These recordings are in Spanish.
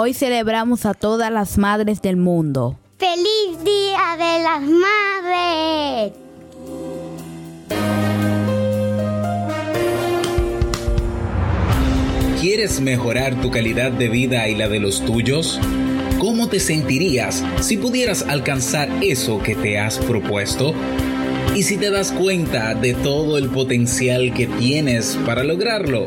Hoy celebramos a todas las madres del mundo. ¡Feliz Día de las Madres! ¿Quieres mejorar tu calidad de vida y la de los tuyos? ¿Cómo te sentirías si pudieras alcanzar eso que te has propuesto? ¿Y si te das cuenta de todo el potencial que tienes para lograrlo?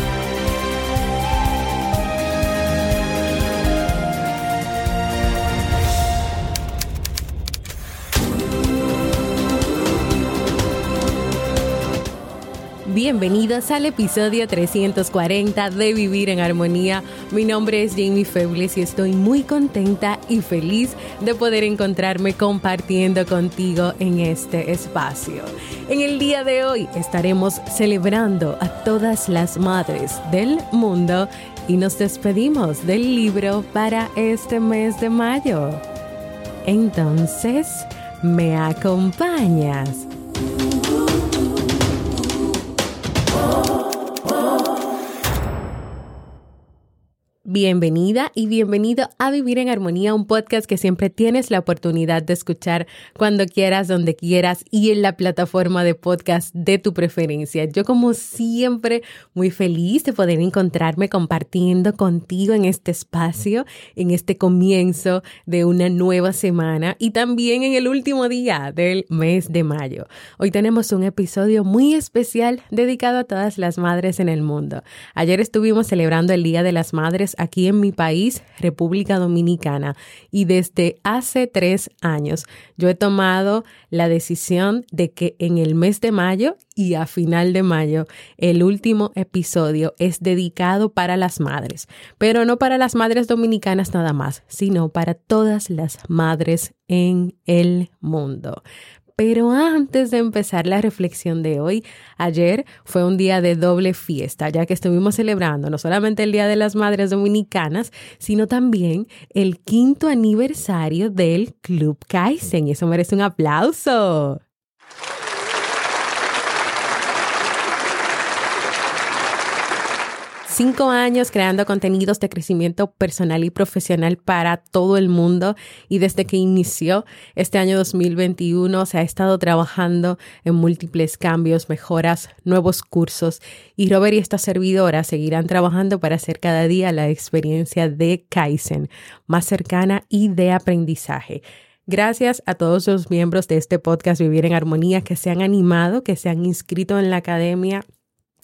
Bienvenidos al episodio 340 de Vivir en Armonía. Mi nombre es Jamie Febles y estoy muy contenta y feliz de poder encontrarme compartiendo contigo en este espacio. En el día de hoy estaremos celebrando a todas las madres del mundo y nos despedimos del libro para este mes de mayo. Entonces, ¿me acompañas? Bienvenida y bienvenido a Vivir en Armonía, un podcast que siempre tienes la oportunidad de escuchar cuando quieras, donde quieras y en la plataforma de podcast de tu preferencia. Yo como siempre muy feliz de poder encontrarme compartiendo contigo en este espacio, en este comienzo de una nueva semana y también en el último día del mes de mayo. Hoy tenemos un episodio muy especial dedicado a todas las madres en el mundo. Ayer estuvimos celebrando el Día de las Madres aquí en mi país, República Dominicana, y desde hace tres años yo he tomado la decisión de que en el mes de mayo y a final de mayo el último episodio es dedicado para las madres, pero no para las madres dominicanas nada más, sino para todas las madres en el mundo. Pero antes de empezar la reflexión de hoy, ayer fue un día de doble fiesta, ya que estuvimos celebrando no solamente el Día de las Madres Dominicanas, sino también el quinto aniversario del Club Kaizen. Eso merece un aplauso. Cinco años creando contenidos de crecimiento personal y profesional para todo el mundo y desde que inició este año 2021 se ha estado trabajando en múltiples cambios, mejoras, nuevos cursos y Robert y esta servidora seguirán trabajando para hacer cada día la experiencia de Kaizen más cercana y de aprendizaje. Gracias a todos los miembros de este podcast Vivir en Armonía que se han animado, que se han inscrito en la academia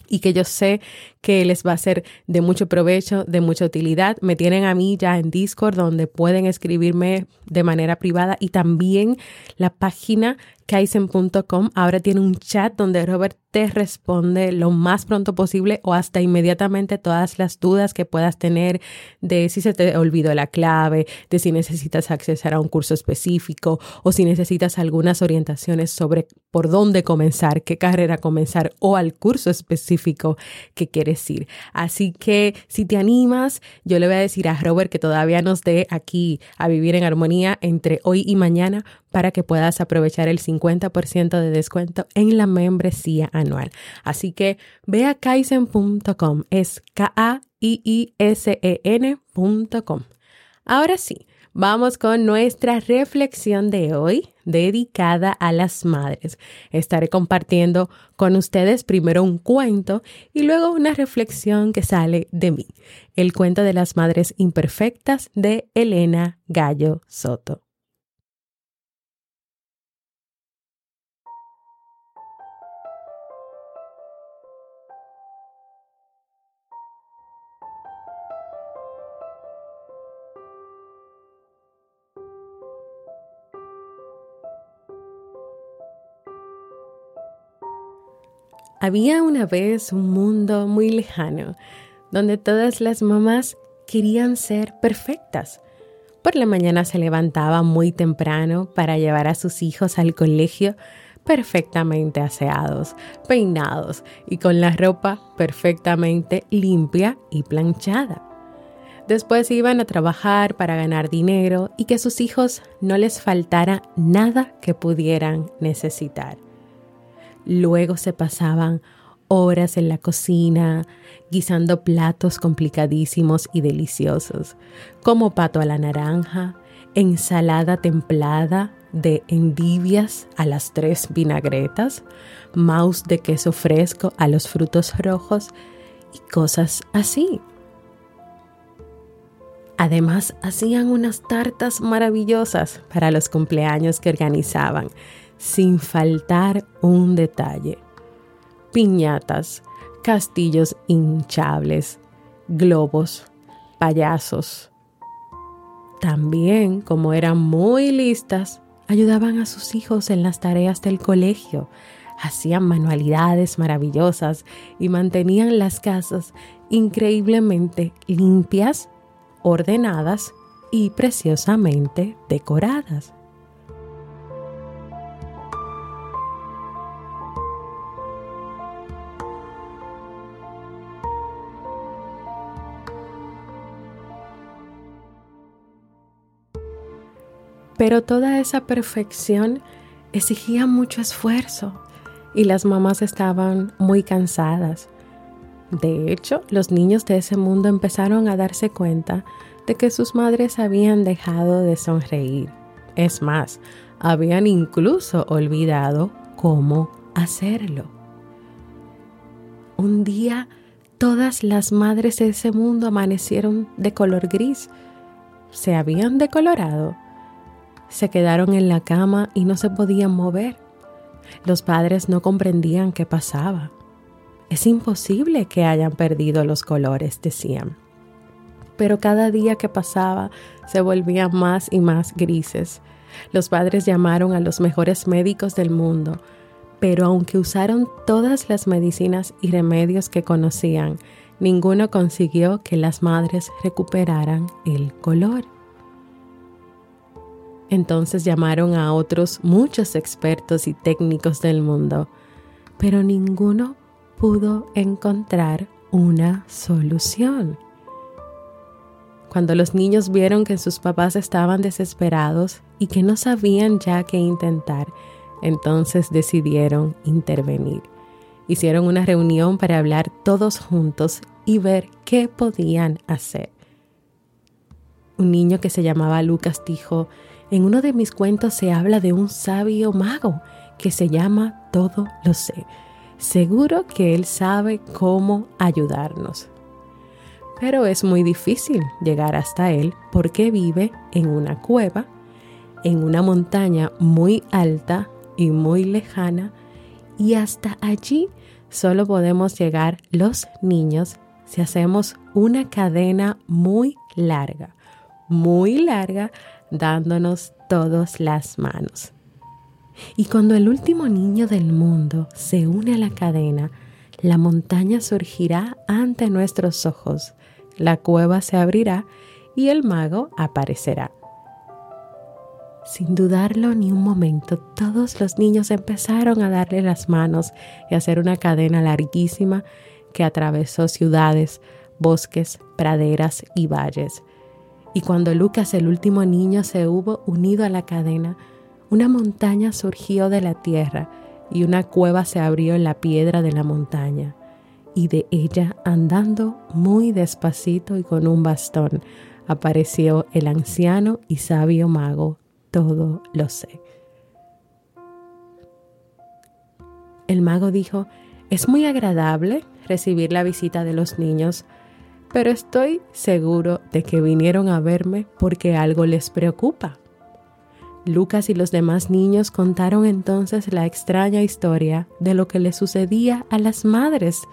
y que yo sé que les va a ser de mucho provecho, de mucha utilidad. Me tienen a mí ya en Discord donde pueden escribirme de manera privada y también la página kaizen.com ahora tiene un chat donde Robert te responde lo más pronto posible o hasta inmediatamente todas las dudas que puedas tener de si se te olvidó la clave, de si necesitas accesar a un curso específico o si necesitas algunas orientaciones sobre por dónde comenzar, qué carrera comenzar o al curso específico que quieres ir. Así que si te animas, yo le voy a decir a Robert que todavía nos dé aquí a vivir en armonía entre hoy y mañana para que puedas aprovechar el 50% de descuento en la membresía anual. Así que ve a kaizen.com, es K-A-I-I-S-E-N.com. Ahora sí, vamos con nuestra reflexión de hoy dedicada a las madres. Estaré compartiendo con ustedes primero un cuento y luego una reflexión que sale de mí. El cuento de las madres imperfectas de Elena Gallo Soto. Había una vez un mundo muy lejano donde todas las mamás querían ser perfectas. Por la mañana se levantaban muy temprano para llevar a sus hijos al colegio perfectamente aseados, peinados y con la ropa perfectamente limpia y planchada. Después iban a trabajar para ganar dinero y que sus hijos no les faltara nada que pudieran necesitar. Luego se pasaban horas en la cocina, guisando platos complicadísimos y deliciosos, como pato a la naranja, ensalada templada de endivias a las tres vinagretas, mouse de queso fresco a los frutos rojos y cosas así. Además, hacían unas tartas maravillosas para los cumpleaños que organizaban, sin faltar un detalle. Piñatas, castillos hinchables, globos, payasos. También, como eran muy listas, ayudaban a sus hijos en las tareas del colegio, hacían manualidades maravillosas y mantenían las casas increíblemente limpias, ordenadas y preciosamente decoradas. Pero toda esa perfección exigía mucho esfuerzo y las mamás estaban muy cansadas. De hecho, los niños de ese mundo empezaron a darse cuenta de que sus madres habían dejado de sonreír. Es más, habían incluso olvidado cómo hacerlo. Un día, todas las madres de ese mundo amanecieron de color gris. Se habían decolorado se quedaron en la cama y no se podían mover. Los padres no comprendían qué pasaba. Es imposible que hayan perdido los colores, decían. Pero cada día que pasaba se volvían más y más grises. Los padres llamaron a los mejores médicos del mundo, pero aunque usaron todas las medicinas y remedios que conocían, ninguno consiguió que las madres recuperaran el color. Entonces llamaron a otros muchos expertos y técnicos del mundo, pero ninguno pudo encontrar una solución. Cuando los niños vieron que sus papás estaban desesperados y que no sabían ya qué intentar, entonces decidieron intervenir. Hicieron una reunión para hablar todos juntos y ver qué podían hacer. Un niño que se llamaba Lucas dijo, en uno de mis cuentos se habla de un sabio mago que se llama Todo lo sé. Seguro que él sabe cómo ayudarnos. Pero es muy difícil llegar hasta él porque vive en una cueva, en una montaña muy alta y muy lejana, y hasta allí solo podemos llegar los niños si hacemos una cadena muy larga, muy larga dándonos todas las manos. Y cuando el último niño del mundo se une a la cadena, la montaña surgirá ante nuestros ojos, la cueva se abrirá y el mago aparecerá. Sin dudarlo ni un momento, todos los niños empezaron a darle las manos y hacer una cadena larguísima que atravesó ciudades, bosques, praderas y valles y cuando Lucas, el último niño, se hubo unido a la cadena, una montaña surgió de la tierra y una cueva se abrió en la piedra de la montaña. Y de ella, andando muy despacito y con un bastón, apareció el anciano y sabio mago, todo lo sé. El mago dijo, es muy agradable recibir la visita de los niños, pero estoy seguro de que vinieron a verme porque algo les preocupa. Lucas y los demás niños contaron entonces la extraña historia de lo que le sucedía a las madres.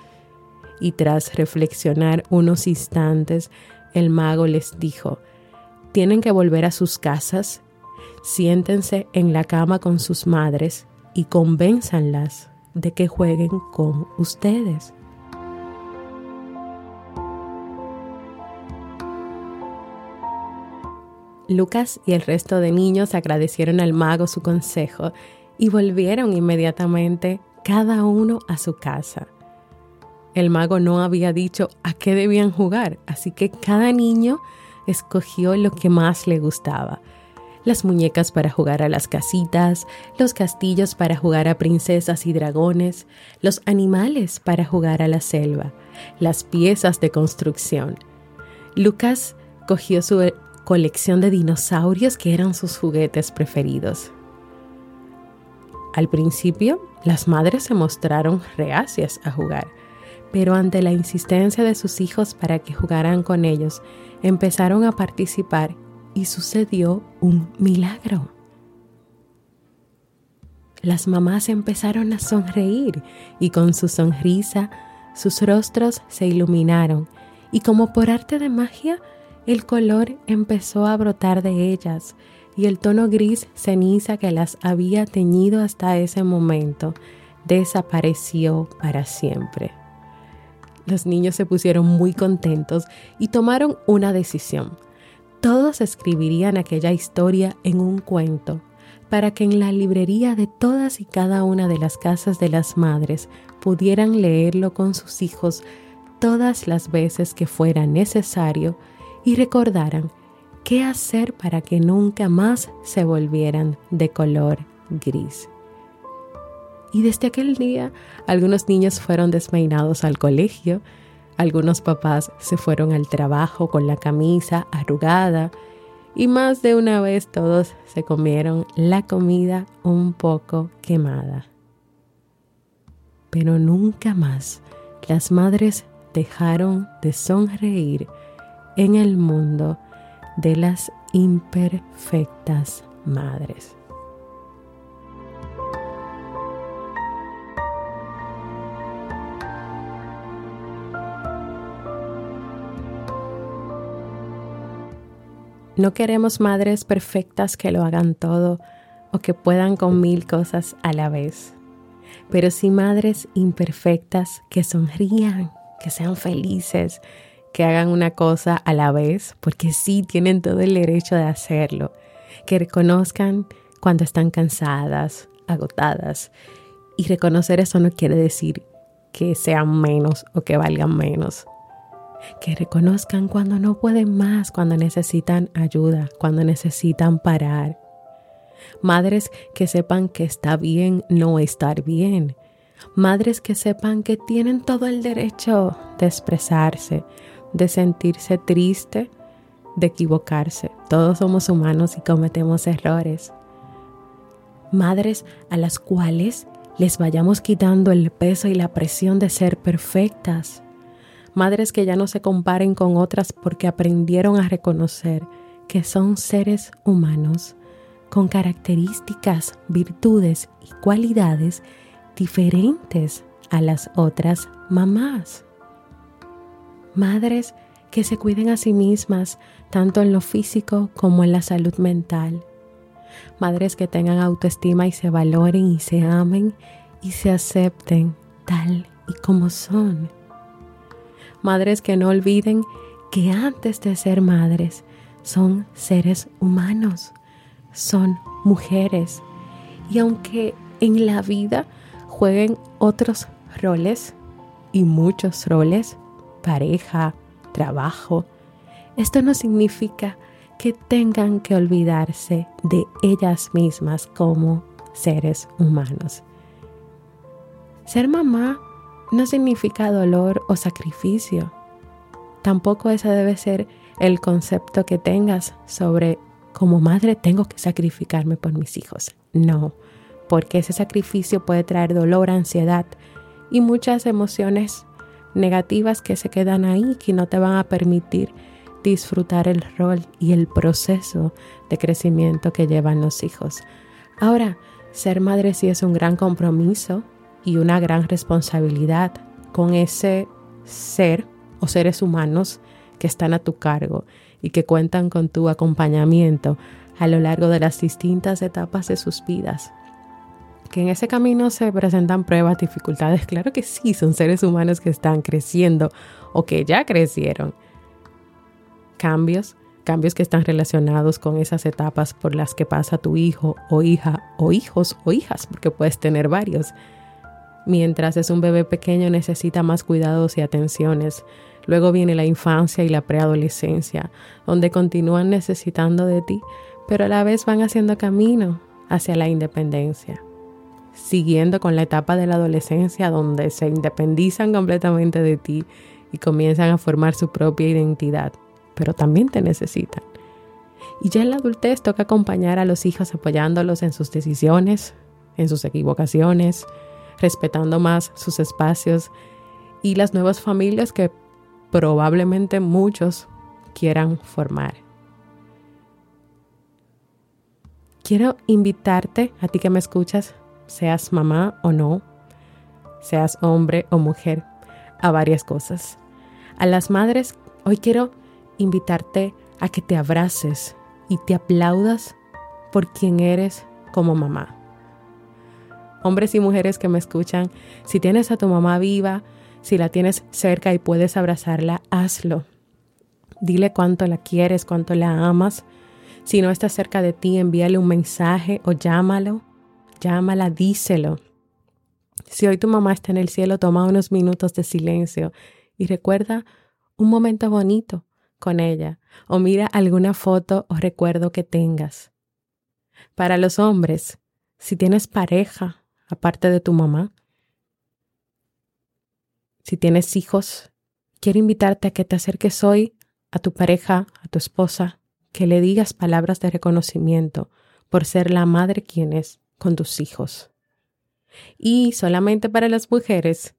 Y tras reflexionar unos instantes, el mago les dijo, tienen que volver a sus casas, siéntense en la cama con sus madres y convénzanlas de que jueguen con ustedes. Lucas y el resto de niños agradecieron al mago su consejo y volvieron inmediatamente cada uno a su casa. El mago no había dicho a qué debían jugar, así que cada niño escogió lo que más le gustaba. Las muñecas para jugar a las casitas, los castillos para jugar a princesas y dragones, los animales para jugar a la selva, las piezas de construcción. Lucas cogió su colección de dinosaurios que eran sus juguetes preferidos. Al principio, las madres se mostraron reacias a jugar, pero ante la insistencia de sus hijos para que jugaran con ellos, empezaron a participar y sucedió un milagro. Las mamás empezaron a sonreír y con su sonrisa sus rostros se iluminaron y como por arte de magia el color empezó a brotar de ellas y el tono gris ceniza que las había teñido hasta ese momento desapareció para siempre. Los niños se pusieron muy contentos y tomaron una decisión. Todos escribirían aquella historia en un cuento para que en la librería de todas y cada una de las casas de las madres pudieran leerlo con sus hijos todas las veces que fuera necesario y recordaran qué hacer para que nunca más se volvieran de color gris. Y desde aquel día algunos niños fueron despeinados al colegio, algunos papás se fueron al trabajo con la camisa arrugada y más de una vez todos se comieron la comida un poco quemada. Pero nunca más las madres dejaron de sonreír en el mundo de las imperfectas madres. No queremos madres perfectas que lo hagan todo o que puedan con mil cosas a la vez, pero sí madres imperfectas que sonrían, que sean felices, que hagan una cosa a la vez, porque sí tienen todo el derecho de hacerlo, que reconozcan cuando están cansadas, agotadas. Y reconocer eso no quiere decir que sean menos o que valgan menos. Que reconozcan cuando no pueden más, cuando necesitan ayuda, cuando necesitan parar. Madres que sepan que está bien no estar bien. Madres que sepan que tienen todo el derecho de expresarse, de sentirse triste, de equivocarse. Todos somos humanos y cometemos errores. Madres a las cuales les vayamos quitando el peso y la presión de ser perfectas. Madres que ya no se comparen con otras porque aprendieron a reconocer que son seres humanos con características, virtudes y cualidades diferentes a las otras mamás madres que se cuiden a sí mismas, tanto en lo físico como en la salud mental. Madres que tengan autoestima y se valoren y se amen y se acepten tal y como son. Madres que no olviden que antes de ser madres son seres humanos, son mujeres. Y aunque en la vida jueguen otros roles y muchos roles, pareja, trabajo, esto no significa que tengan que olvidarse de ellas mismas como seres humanos. Ser mamá no significa dolor o sacrificio. Tampoco ese debe ser el concepto que tengas sobre como madre tengo que sacrificarme por mis hijos. No, porque ese sacrificio puede traer dolor, ansiedad y muchas emociones negativas que se quedan ahí, que no te van a permitir disfrutar el rol y el proceso de crecimiento que llevan los hijos. Ahora, ser madre sí es un gran compromiso y una gran responsabilidad con ese ser o seres humanos que están a tu cargo y que cuentan con tu acompañamiento a lo largo de las distintas etapas de sus vidas. Que en ese camino se presentan pruebas, dificultades. Claro que sí, son seres humanos que están creciendo o que ya crecieron. Cambios, cambios que están relacionados con esas etapas por las que pasa tu hijo o hija o hijos o hijas, porque puedes tener varios. Mientras es un bebé pequeño necesita más cuidados y atenciones. Luego viene la infancia y la preadolescencia, donde continúan necesitando de ti, pero a la vez van haciendo camino hacia la independencia. Siguiendo con la etapa de la adolescencia donde se independizan completamente de ti y comienzan a formar su propia identidad, pero también te necesitan. Y ya en la adultez toca acompañar a los hijos apoyándolos en sus decisiones, en sus equivocaciones, respetando más sus espacios y las nuevas familias que probablemente muchos quieran formar. Quiero invitarte, a ti que me escuchas, seas mamá o no, seas hombre o mujer, a varias cosas. A las madres, hoy quiero invitarte a que te abraces y te aplaudas por quien eres como mamá hombres y mujeres que me escuchan, si tienes a tu mamá viva, si la tienes cerca y puedes abrazarla, hazlo. Dile cuánto la quieres, cuánto la amas. Si no está cerca de ti, envíale un mensaje o llámalo. Llámala, díselo. Si hoy tu mamá está en el cielo, toma unos minutos de silencio y recuerda un momento bonito con ella o mira alguna foto o recuerdo que tengas. Para los hombres, si tienes pareja, aparte de tu mamá. Si tienes hijos, quiero invitarte a que te acerques hoy a tu pareja, a tu esposa, que le digas palabras de reconocimiento por ser la madre quien es con tus hijos. Y solamente para las mujeres,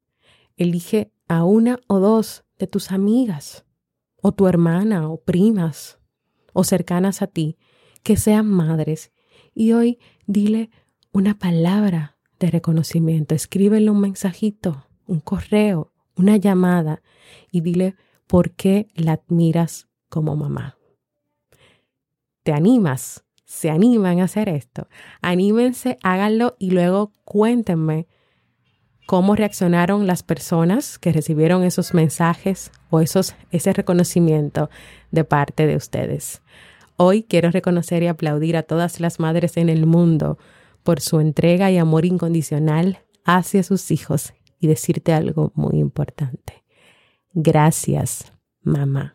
elige a una o dos de tus amigas, o tu hermana, o primas, o cercanas a ti, que sean madres, y hoy dile una palabra de reconocimiento. Escríbele un mensajito, un correo, una llamada y dile por qué la admiras como mamá. ¿Te animas? ¿Se animan a hacer esto? Anímense, háganlo y luego cuéntenme cómo reaccionaron las personas que recibieron esos mensajes o esos, ese reconocimiento de parte de ustedes. Hoy quiero reconocer y aplaudir a todas las madres en el mundo por su entrega y amor incondicional hacia sus hijos y decirte algo muy importante. Gracias, mamá.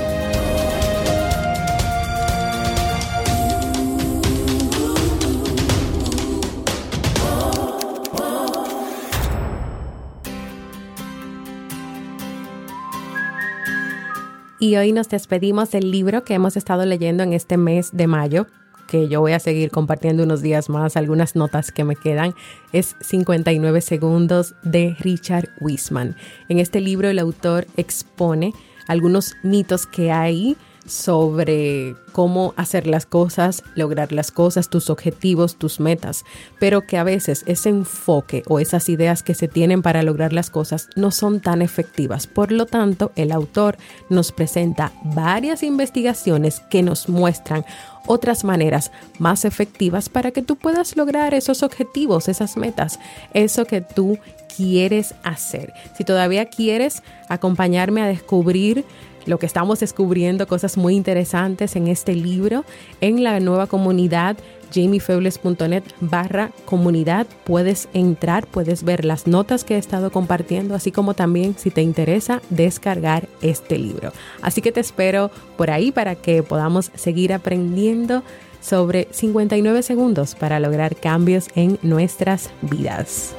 Y hoy nos despedimos del libro que hemos estado leyendo en este mes de mayo, que yo voy a seguir compartiendo unos días más, algunas notas que me quedan, es 59 segundos de Richard Wiseman. En este libro el autor expone algunos mitos que hay sobre cómo hacer las cosas, lograr las cosas, tus objetivos, tus metas, pero que a veces ese enfoque o esas ideas que se tienen para lograr las cosas no son tan efectivas. Por lo tanto, el autor nos presenta varias investigaciones que nos muestran otras maneras más efectivas para que tú puedas lograr esos objetivos, esas metas, eso que tú quieres hacer. Si todavía quieres acompañarme a descubrir lo que estamos descubriendo, cosas muy interesantes en este libro, en la nueva comunidad jamiefebles.net barra comunidad. Puedes entrar, puedes ver las notas que he estado compartiendo, así como también si te interesa descargar este libro. Así que te espero por ahí para que podamos seguir aprendiendo sobre 59 segundos para lograr cambios en nuestras vidas.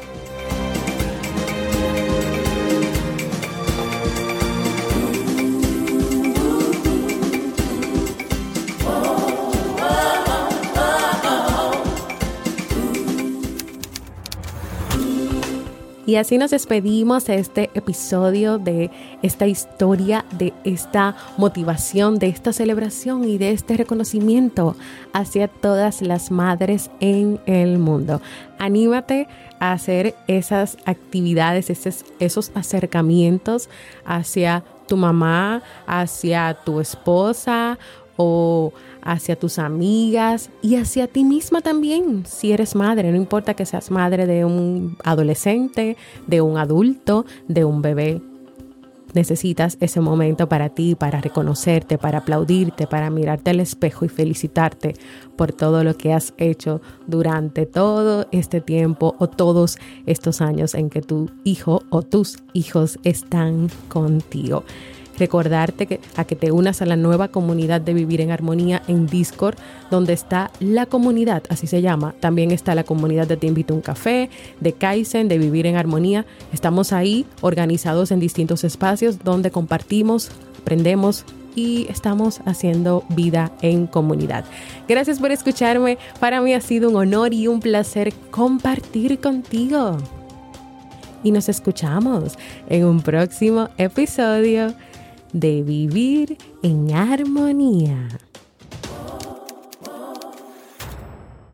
Y así nos despedimos de este episodio, de esta historia, de esta motivación, de esta celebración y de este reconocimiento hacia todas las madres en el mundo. Anímate a hacer esas actividades, esos, esos acercamientos hacia tu mamá, hacia tu esposa o hacia tus amigas y hacia ti misma también, si eres madre, no importa que seas madre de un adolescente, de un adulto, de un bebé. Necesitas ese momento para ti, para reconocerte, para aplaudirte, para mirarte al espejo y felicitarte por todo lo que has hecho durante todo este tiempo o todos estos años en que tu hijo o tus hijos están contigo recordarte que, a que te unas a la nueva comunidad de Vivir en Armonía en Discord, donde está la comunidad, así se llama. También está la comunidad de Te Invito a un Café, de Kaizen, de Vivir en Armonía. Estamos ahí organizados en distintos espacios donde compartimos, aprendemos y estamos haciendo vida en comunidad. Gracias por escucharme. Para mí ha sido un honor y un placer compartir contigo. Y nos escuchamos en un próximo episodio de vivir en armonía.